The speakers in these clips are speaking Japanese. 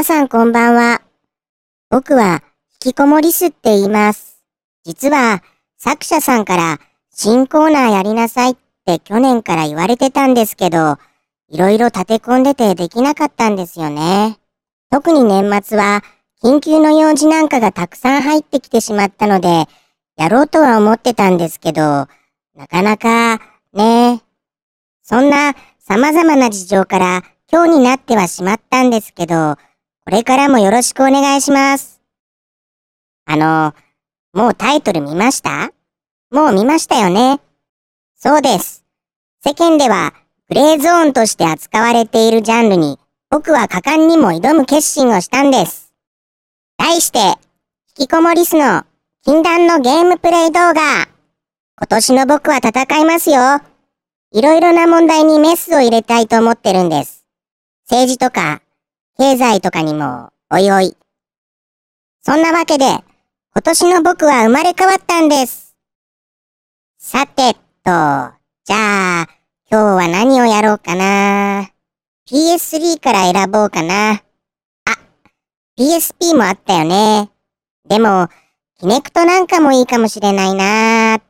皆さんこんばんは。僕は引きこもりすって言います。実は作者さんから新コーナーやりなさいって去年から言われてたんですけど、いろいろ立て込んでてできなかったんですよね。特に年末は緊急の用事なんかがたくさん入ってきてしまったので、やろうとは思ってたんですけど、なかなかね。そんな様々な事情から今日になってはしまったんですけど、これからもよろしくお願いします。あの、もうタイトル見ました？もう見ましたよね。そうです。世間ではグレーゾーンとして扱われているジャンルに僕は果敢にも挑む決心をしたんです。題して、引きこもりすの禁断のゲームプレイ動画。今年の僕は戦いますよ。いろいろな問題にメスを入れたいと思ってるんです。政治とか、経済とかにも、おいおい。そんなわけで、今年の僕は生まれ変わったんです。さてと、じゃあ、今日は何をやろうかな。PS3 から選ぼうかな。あ、PSP もあったよね。でも、キネクトなんかもいいかもしれないなっ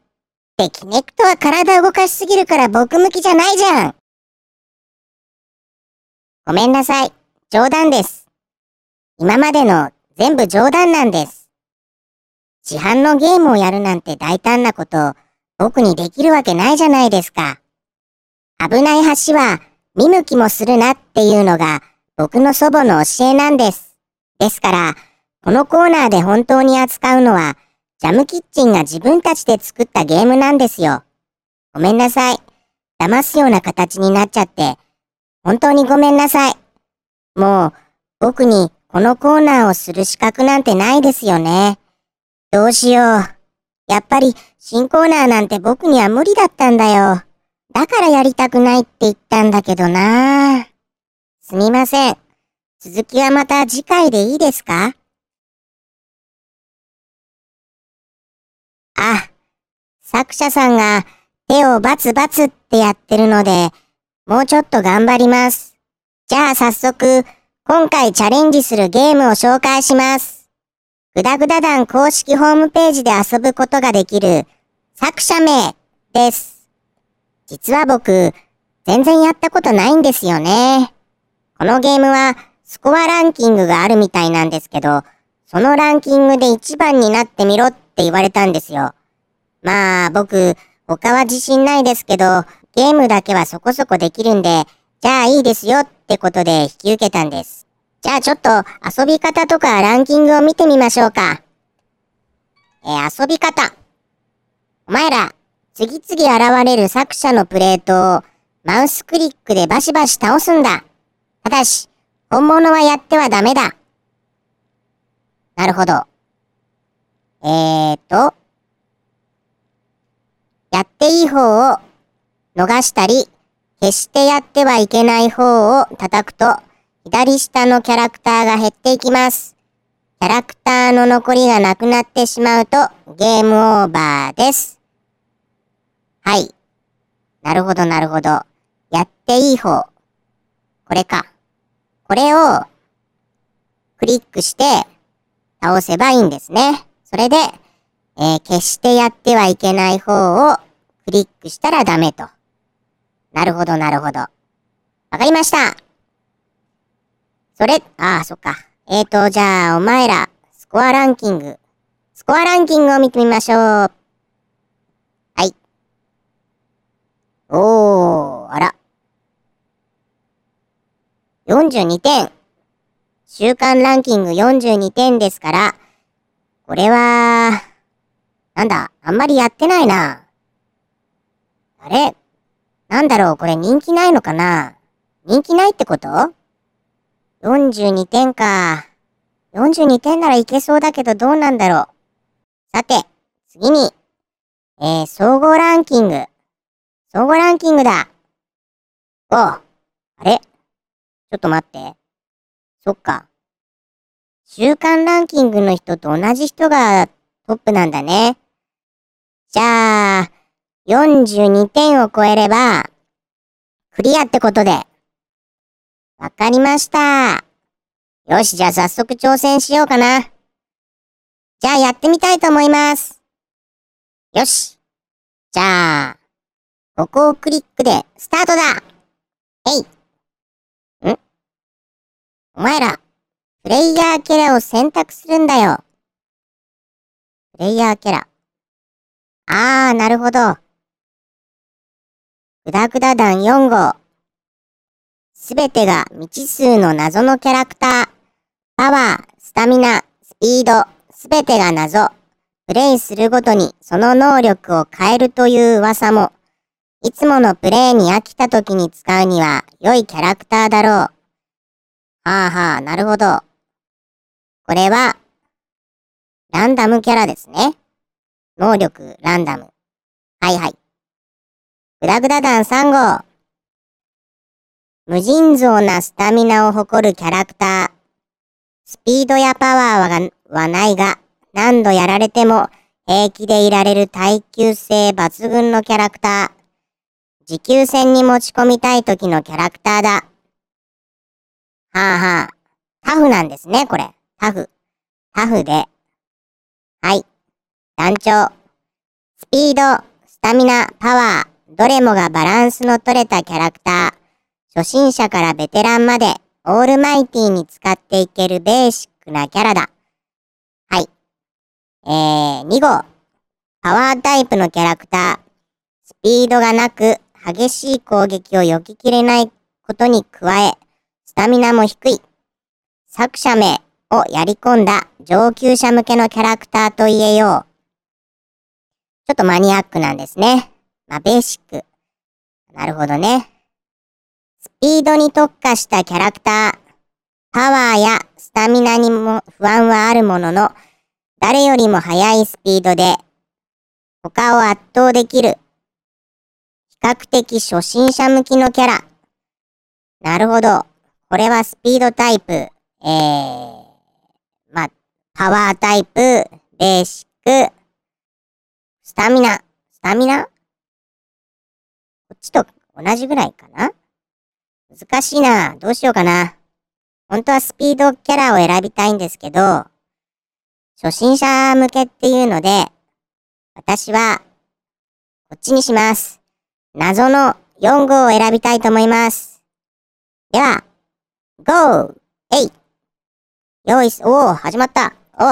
て、キネクトは体動かしすぎるから僕向きじゃないじゃん。ごめんなさい。冗談です。今までの全部冗談なんです。市販のゲームをやるなんて大胆なこと、僕にできるわけないじゃないですか。危ない橋は見向きもするなっていうのが僕の祖母の教えなんです。ですから、このコーナーで本当に扱うのは、ジャムキッチンが自分たちで作ったゲームなんですよ。ごめんなさい。騙すような形になっちゃって、本当にごめんなさい。もう、僕にこのコーナーをする資格なんてないですよね。どうしよう。やっぱり新コーナーなんて僕には無理だったんだよ。だからやりたくないって言ったんだけどなすみません。続きはまた次回でいいですか？あ、作者さんが手をバツバツってやってるので、もうちょっと頑張ります。じゃあ早速、今回チャレンジするゲームを紹介します。ぐだぐだ団公式ホームページで遊ぶことができる作者名です。実は僕、全然やったことないんですよね。このゲームはスコアランキングがあるみたいなんですけど、そのランキングで一番になってみろって言われたんですよ。まあ僕、他は自信ないですけど、ゲームだけはそこそこできるんで、じゃあいいですよってってことで引き受けたんです。じゃあちょっと遊び方とかランキングを見てみましょうか。えー遊び方。お前ら、次々現れる作者のプレートをマウスクリックでバシバシ倒すんだ。ただし、本物はやってはダメだ。なるほど。えーと、やっていい方を逃したり、決してやってはいけない方を叩くと、左下のキャラクターが減っていきます。キャラクターの残りがなくなってしまうと、ゲームオーバーです。はい。なるほど、なるほど。やっていい方。これか。これを、クリックして、倒せばいいんですね。それで、えー決してやってはいけない方をクリックしたらダメと。なるほど、なるほど。わかりました。それ、ああ、そっか。えーと、じゃあ、お前ら、スコアランキング。スコアランキングを見てみましょう。はい。おー、あら。42点。週間ランキング42点ですから、これは、なんだ、あんまりやってないな。あれ？なんだろう、これ人気ないのかな？人気ないってこと ?42 点か。42点ならいけそうだけどどうなんだろう。さて、次に、えー、総合ランキング。総合ランキングだ。おあれ？ちょっと待って。そっか。週間ランキングの人と同じ人がトップなんだね。じゃあ、42点を超えれば、クリアってことで。わかりました。よし、じゃあ早速挑戦しようかな。じゃあやってみたいと思います。よし。じゃあ、ここをクリックでスタートだえい。ん？お前ら、プレイヤーキャラを選択するんだよ。プレイヤーキャラ。あー、なるほど。グダグダ団4号。すべてが未知数の謎のキャラクター。パワー、スタミナ、スピード、すべてが謎。プレイするごとにその能力を変えるという噂も。いつものプレイに飽きた時に使うには良いキャラクターだろう。はあはあ、なるほど。これは、ランダムキャラですね。能力、ランダム。はいはい。グダグダ団3号。無尽蔵なスタミナを誇るキャラクター。スピードやパワーははないが、何度やられても平気でいられる耐久性抜群のキャラクター。持久戦に持ち込みたい時のキャラクターだ。はあはあ。タフなんですね、これ。タフ。タフで。はい。団長。スピード、スタミナ、パワー、どれもがバランスの取れたキャラクター。初心者からベテランまで、オールマイティに使っていけるベーシックなキャラだ。はい。えー、2号。パワータイプのキャラクター。スピードがなく、激しい攻撃を避けきれないことに加え、スタミナも低い。作者名をやり込んだ上級者向けのキャラクターと言えよう。ちょっとマニアックなんですね。まあ、ベーシック。なるほどね。スピードに特化したキャラクター。パワーやスタミナにも不安はあるものの、誰よりも速いスピードで、他を圧倒できる。比較的初心者向きのキャラ。なるほど。これはスピードタイプ。えー、まあ、パワータイプ、ベーシック、スタミナ。スタミナ？ちと同じぐらいかな？難しいな。どうしようかな。本当はスピードキャラを選びたいんですけど、初心者向けっていうので、私は、こっちにします。謎の4号を選びたいと思います。では、GO! えいよいし、おお、始まった。おお。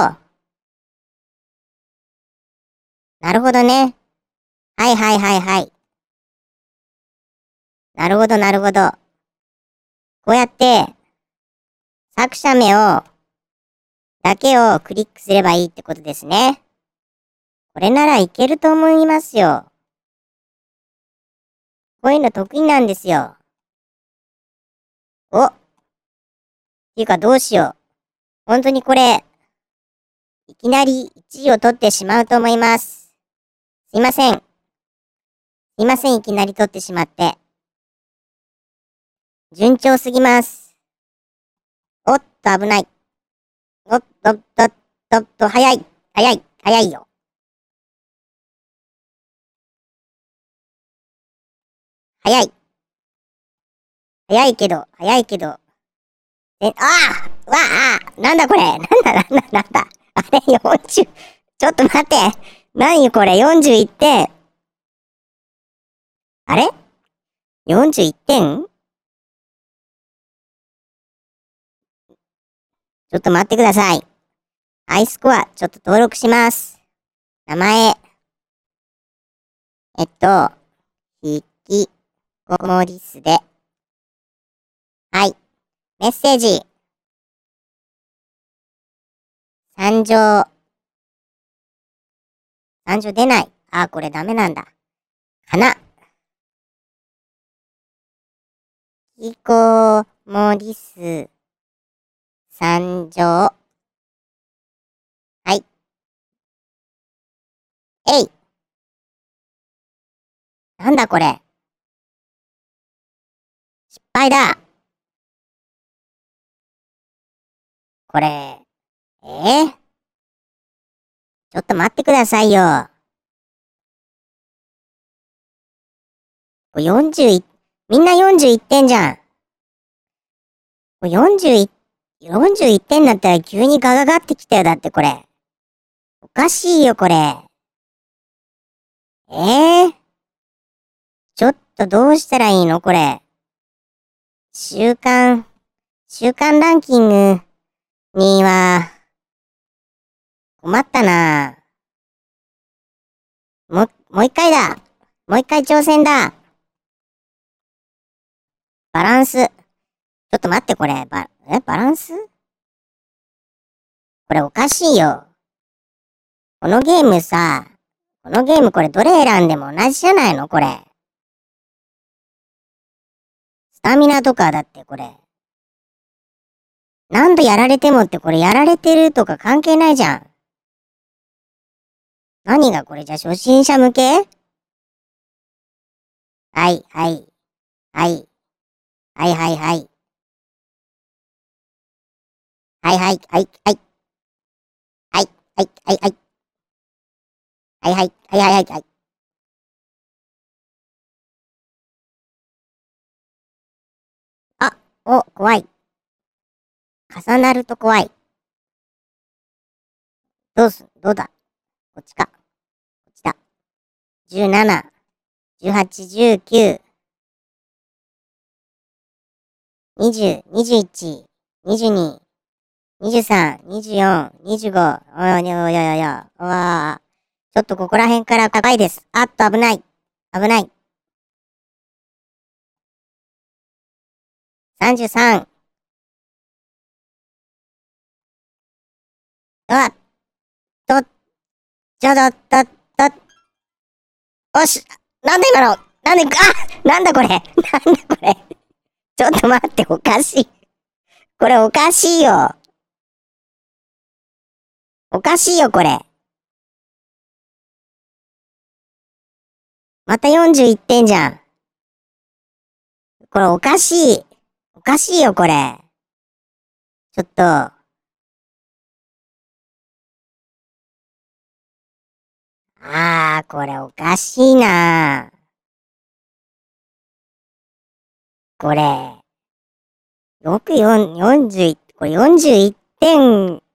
なるほどね。はいはいはいはい。なるほどなるほど。こうやって、作者名を、だけをクリックすればいいってことですね。これならいけると思いますよ。こういうの得意なんですよ。おっていうかどうしよう。本当にこれ、いきなり1位を取ってしまうと思います。すいません。すいません、いきなり取ってしまって。順調すぎます。おっと、危ない。おっとっとっとっと、早い。早い。早いよ。早い。早いけど、早いけど。え、ああわあなんだこれなんだなんだなんだあれ ?40、ちょっと待って何これ ?41 点あれ ?41 点ちょっと待ってください。アイスコア、ちょっと登録します。名前。えっと、ひきこもりすで。はい。メッセージ。参上。参上出ない。あ、これダメなんだ。かな。ひこもりす。参上。はい。えい。なんだこれ。失敗だ。これ、えー、ちょっと待ってくださいよ。41、みんな41点じゃん。41、41点だったら急にガガガってきたよ。だってこれ。おかしいよ、これ。ええー、ちょっとどうしたらいいのこれ。週間、週間ランキングには、困ったなも、もう一回だもう一回挑戦だバランス。ちょっと待って、これ。バ、え、バランス？これおかしいよ。このゲームさ、このゲームこれどれ選んでも同じじゃないの？これ。スタミナとかだってこれ。何度やられてもってこれやられてるとか関係ないじゃん。何がこれ？じゃ初心者向け？はい、はい、はい、はい、はい、はい。はい、はい、はい、はい。はい、はい、はい、はい。はい、はい、はい、はい、はい。あ、お、怖い。重なると怖い。どうすん、どうだ？こっちか。こっちだ。17、18、19、20、21、22、23、24、25、およよよよよ、おわちょっとここら辺から高いです。あっと危ない。危ない。33、あと、ちょどっと、と、おし、なんだ今の。なんで、あなんだこれ。なんだこれ。ちょっと待って、おかしい。これおかしいよ。おかしいよ、これ。また41点じゃん。これおかしい。おかしいよ、これ。ちょっと。ああ、これおかしいな。これ、よく41、これ41点。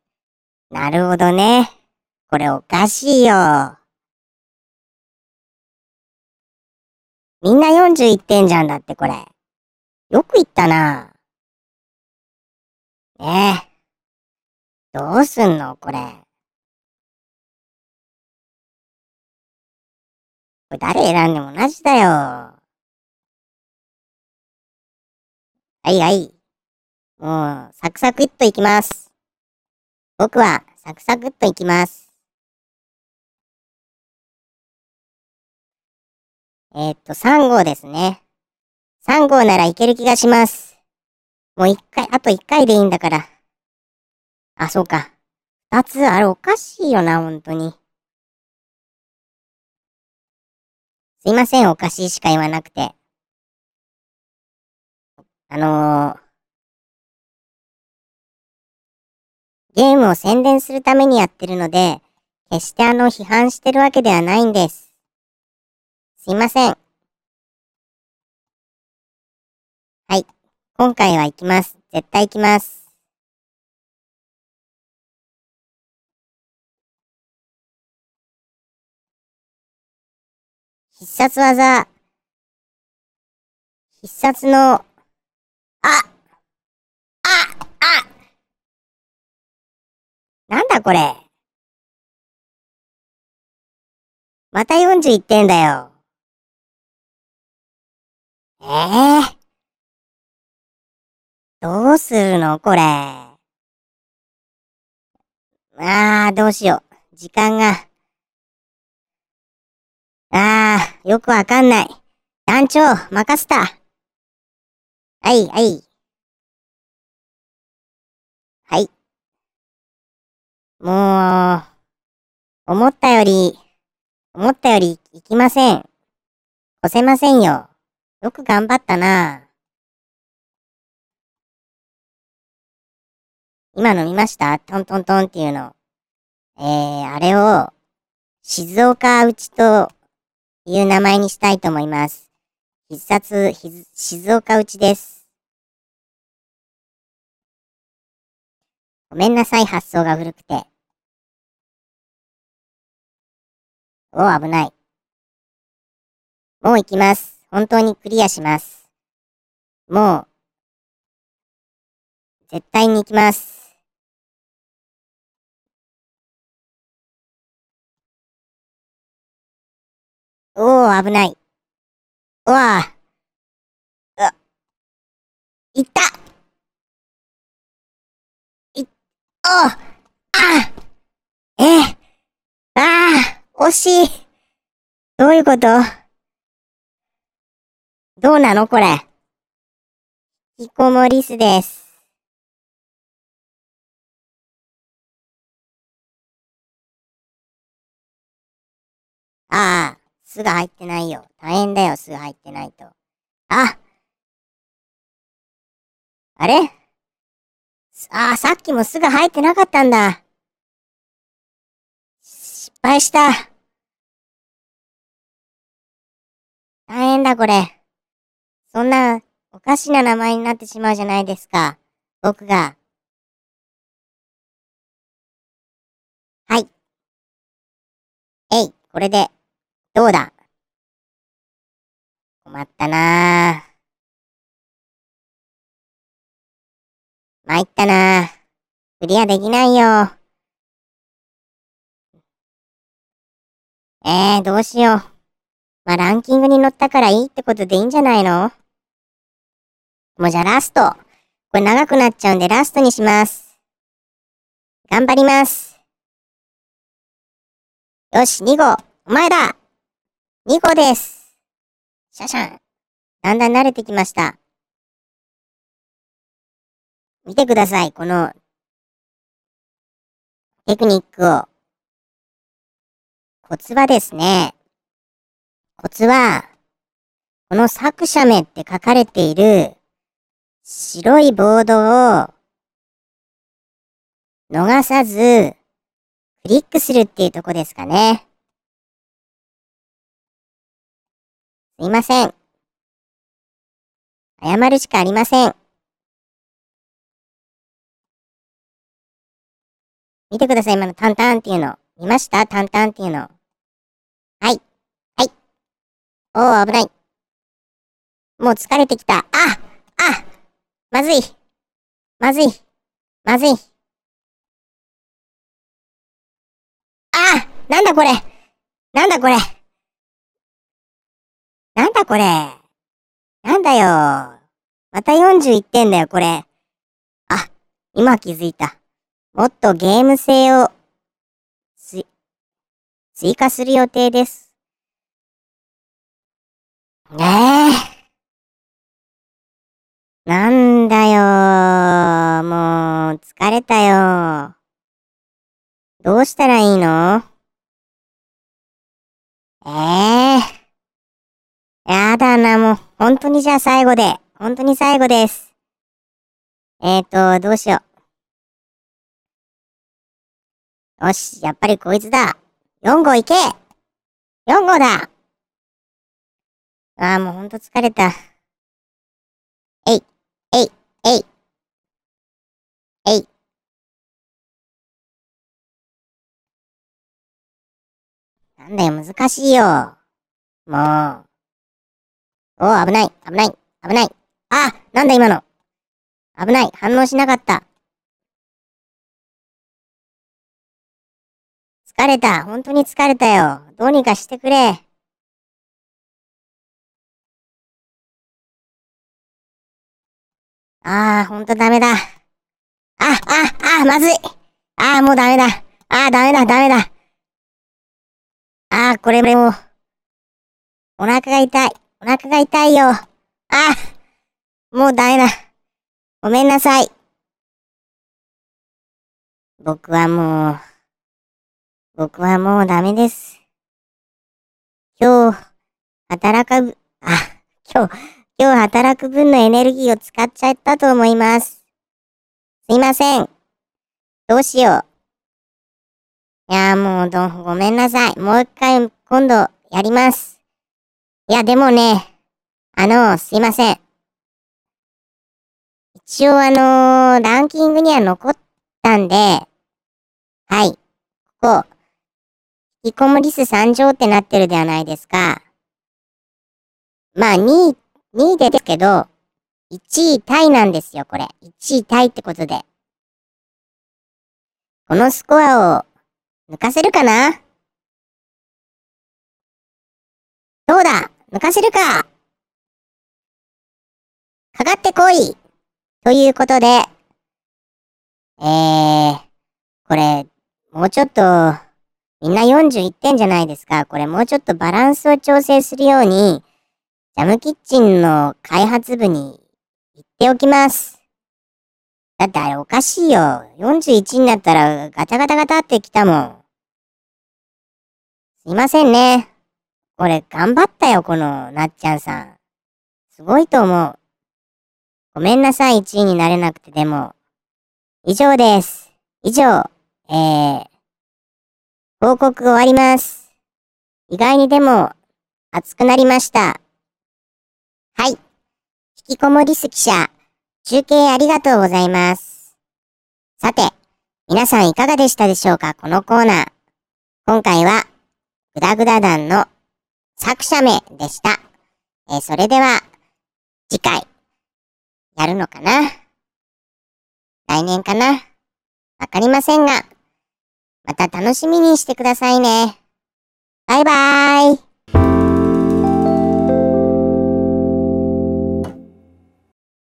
なるほどね。これおかしいよ。みんな41点じゃんだってこれ。よく言ったな。ねえ。どうすんのこれ。これ誰選んでも同じだよ。はいはい。もう、サクサクっといきます。僕は、サクサクっといきます。えー、っと、3号ですね。3号ならいける気がします。もう1回、あと1回でいいんだから。あ、そうか。2つ、あれおかしいよな、本当に。すいません、おかしいしか言わなくて。あのー、ゲームを宣伝するためにやってるので、決してあの批判してるわけではないんです。すいません。はい。今回は行きます。絶対行きます。必殺技。必殺の、あああなんだこれ。また41点だよ。ええー、どうするのこれ。ああ、どうしよう。時間が。ああ、よくわかんない。団長、任せた。はい、はい。はい。もう、思ったより、思ったより行きません。越せませんよ。よく頑張ったな。今飲みました？トントントンっていうの。えー、あれを、静岡うちという名前にしたいと思います。必殺、静岡打ちです。ごめんなさい、発想が古くて。おお、危ない。もう行きます。本当にクリアします。もう、絶対に行きます。おお、危ない。うわあ。うわ。いったい、おああ惜しいどういうこと？どうなのこれ？引きこもりすです。ああ、すが入ってないよ。大変だよ、すが入ってないと。ああれ？ああ、さっきもすが入ってなかったんだ。失敗した。大変だ、これ。そんな、おかしな名前になってしまうじゃないですか。僕が。はい。えい、これで、どうだ？困ったなぁ。参ったなぁ。クリアできないよ。えー、どうしよう。まあ、ランキングに乗ったからいいってことでいいんじゃないの？もうじゃあラスト。これ長くなっちゃうんでラストにします。頑張ります。よし、2号。お前だ !2 号です。シャシャン。だんだん慣れてきました。見てください、このテクニックを。コツはですね、コツは、この作者名って書かれている白いボードを逃さずクリックするっていうとこですかね。すいません。謝るしかありません。見てください、今のタンタンっていうの。見ました？タンタンっていうの。はい。はい。おー、危ない。もう疲れてきた。ああまずい。まずい。まずい。あなんだこれなんだこれなんだこれなんだよまた41点だよ、これ。あ、今気づいた。もっとゲーム性を、追加する予定です。ええなんだよもう、疲れたよどうしたらいいの？ええやだな、もう、本当にじゃあ最後で、本当に最後です。えーと、どうしよう。よし、やっぱりこいつだ。4号行け !4 号だああ、もうほんと疲れた。えい、えい、えい、えい。なんだよ、難しいよ。もう。おお、危ない、危ない、危ない。あなんだ今の。危ない、反応しなかった。疲れた、本当に疲れたよ。どうにかしてくれ。ああ、ほんとダメだ。あ、あ、あ、まずい。ああ、もうダメだ。ああ、ダメだ、ダメだ。ああ、これも、お腹が痛い。お腹が痛いよ。ああ、もうダメだ。ごめんなさい。僕はもう、僕はもうダメです。今日、働かぶ、あ、今日、今日働く分のエネルギーを使っちゃったと思います。すいません。どうしよう。いや、もうど、ごめんなさい。もう一回、今度、やります。いや、でもね、あの、すいません。一応あのーランキングには残ったんで、はい、ここ、引きこもり数3乗ってなってるではないですか。まあ、2位、2位でですけど、1位タイなんですよ、これ。1位タイってことで。このスコアを抜かせるかな？どうだ？抜かせるか？かかってこいということで、えー、これ、もうちょっと、みんな41点じゃないですか。これもうちょっとバランスを調整するように、ジャムキッチンの開発部に言っておきます。だってあれおかしいよ。41になったらガタガタガタってきたもん。すいませんね。これ頑張ったよ、このなっちゃんさん。すごいと思う。ごめんなさい、1位になれなくてでも。以上です。以上、えー、報告終わります。意外にでも、熱くなりました。はい。引きこもりす記者、中継ありがとうございます。さて、皆さんいかがでしたでしょうかこのコーナー。今回は、グダグダ団の作者名でした。えー、それでは、次回、やるのかな？来年かな？わかりませんが、また楽しみにしてくださいね。バイバーイ。